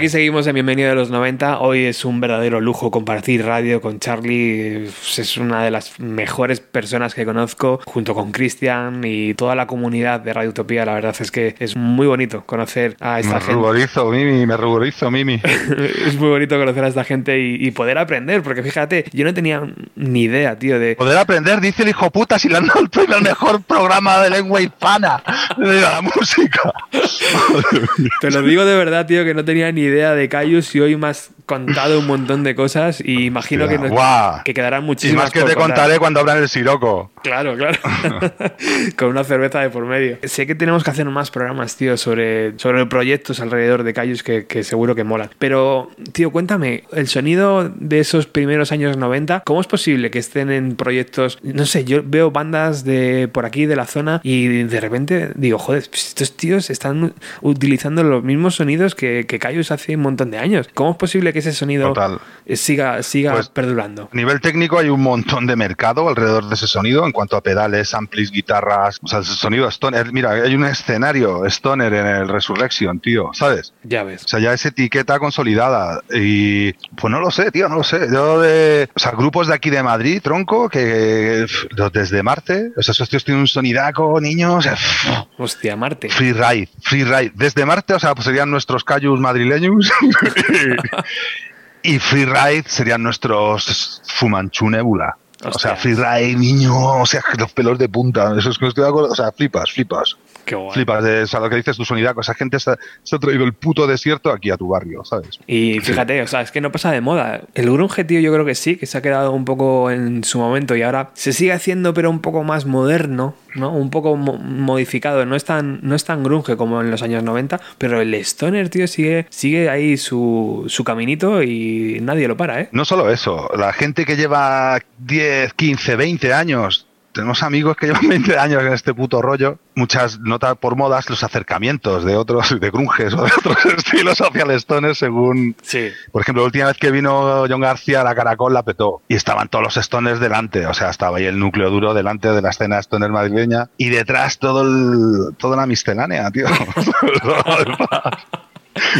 Aquí seguimos en Bienvenido de los 90. Hoy es un verdadero lujo compartir radio con Charlie. Es una de las mejores personas que conozco, junto con Cristian y toda la comunidad de Radio Utopía. La verdad es que es muy bonito conocer a esta me gente. Ruborizo, Mimi, me ruborizo, Mimi. <laughs> es muy bonito conocer a esta gente y, y, poder aprender, porque fíjate, yo no tenía ni idea, tío, de... Poder aprender, dice el hijo puta, si le han dado el mejor programa de lengua hispana de la música. <laughs> Te lo digo de verdad, tío, que no tenía ni idea de Cayus y hoy has contado un montón de cosas y imagino que, nos, que quedarán muchísimas Y más que te contar. contaré cuando abran el siroco. Claro, claro. <laughs> Con una cerveza de por medio. Sé que tenemos que hacer más programas, tío, sobre, sobre proyectos alrededor de Cayus que, que seguro que molan. Pero, tío, cuéntame, el sonido de esos primeros años 90, ¿cómo es posible que estén en proyectos? No sé, yo veo bandas de por aquí, de la zona, y de repente digo, joder, pues estos tíos están utilizando los mismos sonidos que, que Cayus hace un montón de años. ¿Cómo es posible que ese sonido Total. siga, siga Pues, perdurando? A nivel técnico hay un montón de mercado alrededor de ese sonido en cuanto a pedales, amplis, guitarras, o sea, el sonido stoner. Mira, hay un escenario stoner en el Resurrection, tío, ¿sabes? Ya ves. O sea, ya es etiqueta consolidada. Y pues no lo sé, tío, no lo sé. Yo de. O sea, grupos de aquí de Madrid, tronco, que desde Marte, o sea, esos tíos tienen un sonidaco, niños. pff, Hostia, Marte. Free ride, free ride. Desde Marte, o sea, pues serían nuestros cayus madrileños. <laughs> <laughs> y free ride serían nuestros Fumanchu Nebula. O sea, Hostias. free ride, niño, o sea, los pelos de punta. Eso es que estoy de acuerdo. O sea, flipas, flipas. Qué guay. Flipas de o sea, lo que dices tu sonidaco. Esa gente se, se ha traído el puto desierto aquí a tu barrio, ¿sabes? Y fíjate, o sea, es que no pasa de moda. El grunge, tío, yo creo que sí, que se ha quedado un poco en su momento y ahora se sigue haciendo, pero un poco más moderno, ¿no? Un poco mo- modificado. No es, tan, no es tan grunge como en los años 90, pero el stoner, tío, sigue, sigue ahí su, su caminito y nadie lo para, ¿eh? No solo eso, la gente que lleva 10, 15, 20 años, tenemos amigos que <laughs> llevan 20 años en este puto rollo, muchas notas por modas los acercamientos de otros, de grunges <laughs> o de otros estilos hacia el stoner según... Sí. Por ejemplo, la última vez que vino John García, la Caracol la petó y estaban todos los stoners delante, o sea, estaba ahí el núcleo duro delante de la escena stoner madrileña y detrás todo el, toda la miscelánea, tío. <laughs>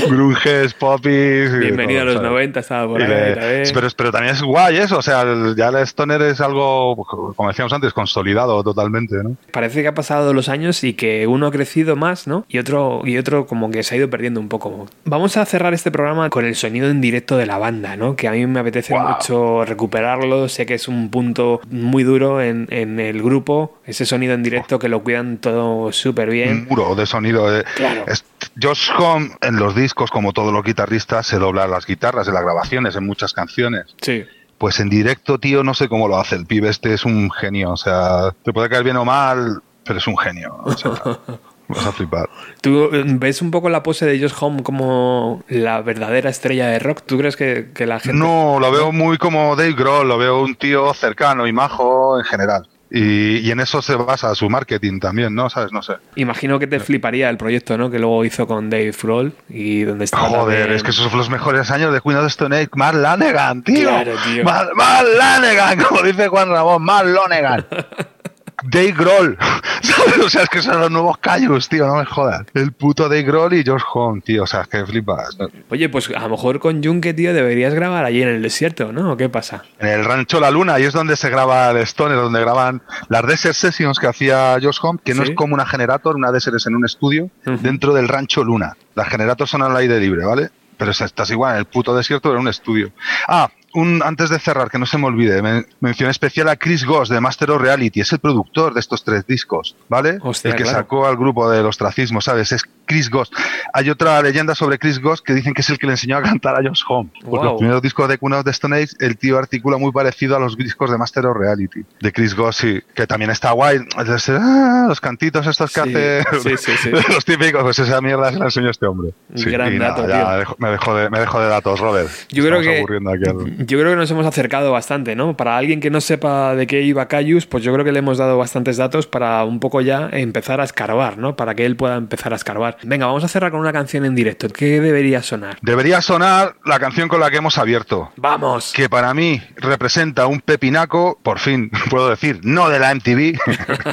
Grunges, popis... Bienvenido a los ¿sabes? 90, estaba por ahí le- pero, pero también es guay eso, o sea, ya el stoner es algo, como decíamos antes, consolidado totalmente, ¿no? Parece que ha pasado los años y que uno ha crecido más, ¿no? Y otro, y otro como que se ha ido perdiendo un poco. Vamos a cerrar este programa con el sonido en directo de la banda, ¿no? Que a mí me apetece Wow. mucho recuperarlo. Sé que es un punto muy duro en, en el grupo. Ese sonido en directo que lo cuidan todo súper Un bien. muro de sonido. eh. Claro. Es- Josh Homme en los discos, como todos los guitarristas, se dobla las guitarras en las grabaciones, en muchas canciones. Sí. Pues en directo, tío, no sé cómo lo hace el pibe. Este es un genio, o sea, te puede caer bien o mal, pero es un genio. O sea, <laughs> vas a flipar. ¿Tú eh, ves un poco la pose de Josh Home como la verdadera estrella de rock? ¿Tú crees que, que la gente... No, lo veo muy como Dave Grohl, lo veo un tío cercano y majo en general. Y, y en eso se basa su marketing también, ¿no? ¿Sabes? No sé. Imagino que te fliparía el proyecto, ¿no? Que luego hizo con Dave Grohl y donde está Joder, también- es que esos fueron los mejores años de Queen of Stone Age. Mark Lanegan, tío. Claro, tío. Mark Lanegan, <laughs> como dice Juan Ramón, Mark Lanegan. <laughs> Dave Grohl. <laughs> ¿Sabes? O sea, es que son los nuevos callos, tío, no me jodas. El puto Dave Grohl y Josh Home, tío. O sea, es que flipas. Oye, pues a lo mejor con Junke, tío, deberías grabar allí en el desierto, ¿no? ¿O qué pasa? En el rancho La Luna, y es donde se graba el Stoner, donde graban las Desert Sessions que hacía Josh Home, que no es como una generator, una Desert es en un estudio, dentro del rancho Luna. Las generators son al aire libre, ¿vale? Pero es- estás igual en el puto desierto, en un estudio. Ah, un, antes de cerrar, que no se me olvide, men- mención especial a Chris Goss de Master of Reality, es el productor de estos tres discos, ¿vale? Hostia, el que claro. sacó al grupo del ostracismo, ¿sabes? Es Chris Goss. Hay otra leyenda sobre Chris Goss que dicen que es el que le enseñó a cantar a Josh Home. Porque Wow. los primeros discos de Queen of the Stone Age, el tío articula muy parecido a los discos de Master of Reality, de Chris Goss, sí, que también está guay. Ah, los cantitos estos que Sí, hace, sí, sí, <laughs> sí. los típicos, pues esa mierda se la enseñó este hombre. Gran dato, ya tío. dejo- me, dejo de, me dejo de datos, Robert. Yo creo que aquí al- yo creo que nos hemos acercado bastante, ¿no? Para alguien que no sepa de qué iba Cayus, pues yo creo que le hemos dado bastantes datos para un poco ya empezar a escarbar, ¿no? Para que él pueda empezar a escarbar. Venga, vamos a cerrar con una canción en directo. ¿Qué debería sonar? Debería sonar la canción con la que hemos abierto. ¡Vamos! Que para mí representa un pepinaco, por fin <laughs> puedo decir, no de la MTV,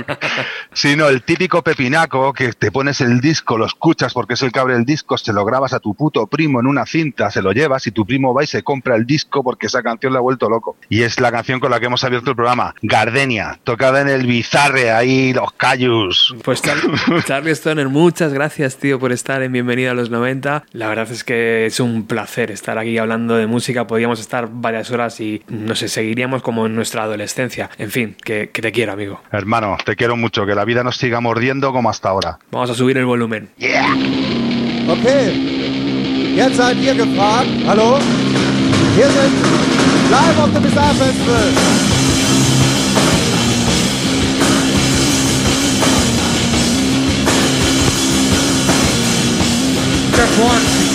<laughs> sino el típico pepinaco que te pones el disco, lo escuchas porque es el cable del disco, se lo grabas a tu puto primo en una cinta, se lo llevas y tu primo va y se compra el disco porque esa canción le ha vuelto loco. Y es la canción con la que hemos abierto el programa, Gardenia, tocada en el Bizarre, ahí los Cayus. Pues Charlie Stoner, muchas gracias tío por estar en Bienvenido a los 90. La verdad es que es un placer estar aquí hablando de música, podríamos estar varias horas y no sé, seguiríamos como en nuestra adolescencia. En fin, que, que te quiero amigo. Hermano, te quiero mucho, que la vida nos siga mordiendo como hasta ahora. Vamos a subir el volumen. Yeah. Okay. Jetzt seid ihr gefragt. Hallo? Wir sind live auf dem Bizarre Festival. Just one.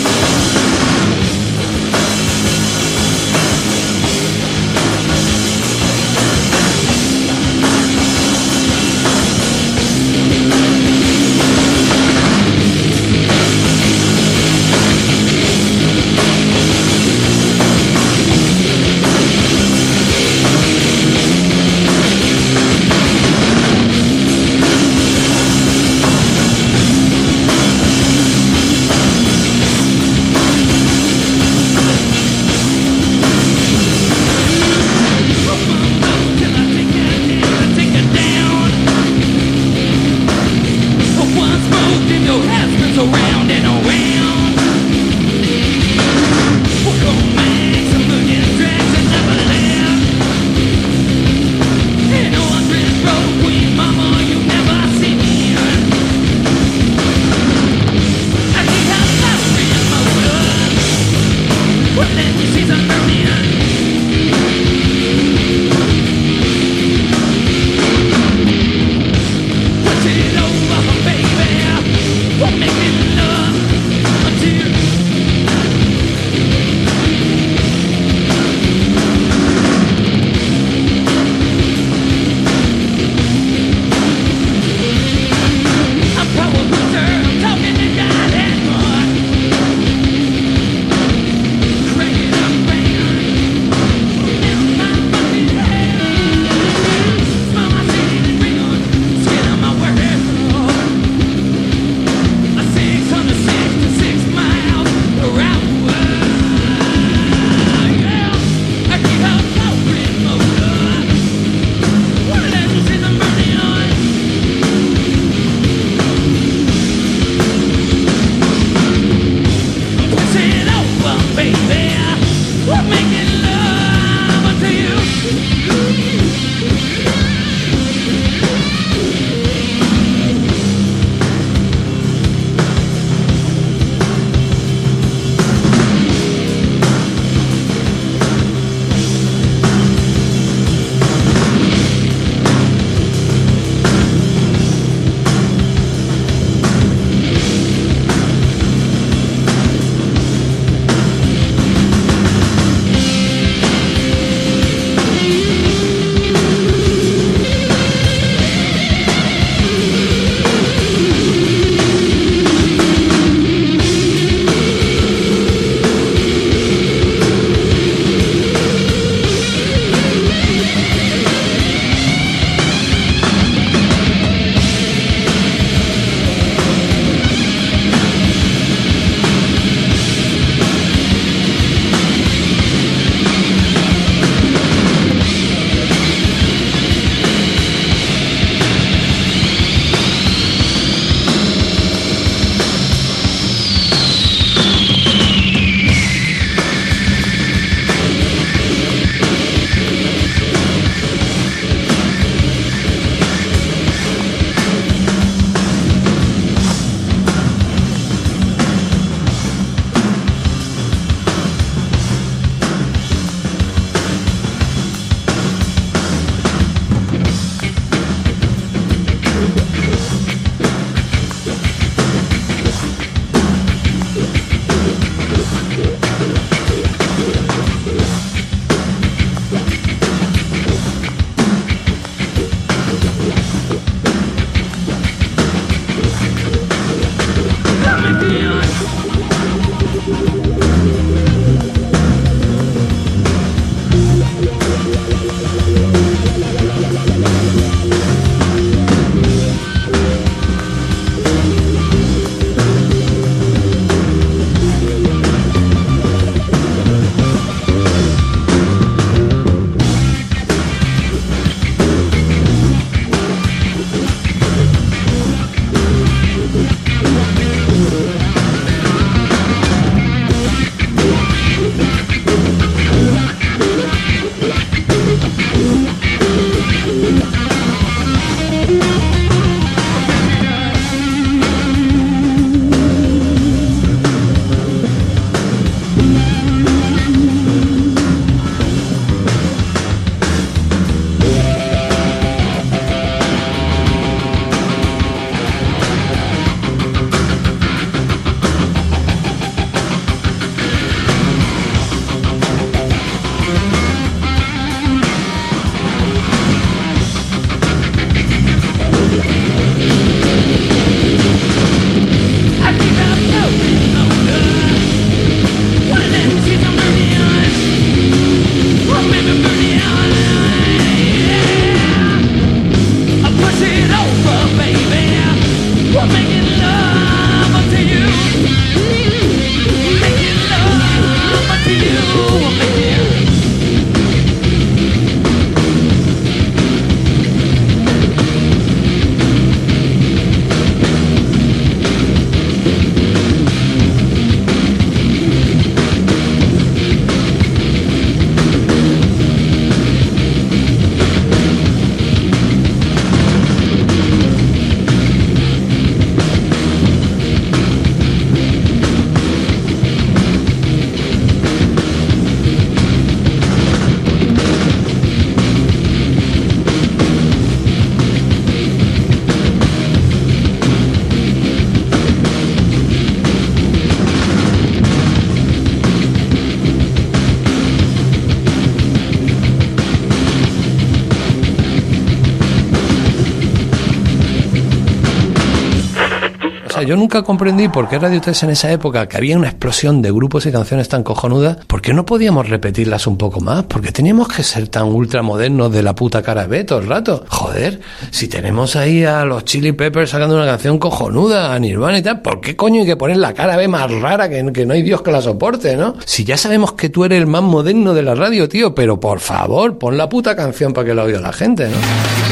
Yo nunca comprendí por qué Radio 3 en esa época, que había una explosión de grupos y canciones tan cojonudas, ¿por qué no podíamos repetirlas un poco más? ¿Por qué teníamos que ser tan ultramodernos de la puta cara B todo el rato? Joder, si tenemos ahí a los Chili Peppers sacando una canción cojonuda, a Nirvana y tal, ¿por qué coño hay que poner la cara B más rara que, que no hay Dios que la soporte, ¿no? Si ya sabemos que tú eres el más moderno de la radio, tío, pero por favor, pon la puta canción para que la oiga la gente, ¿no?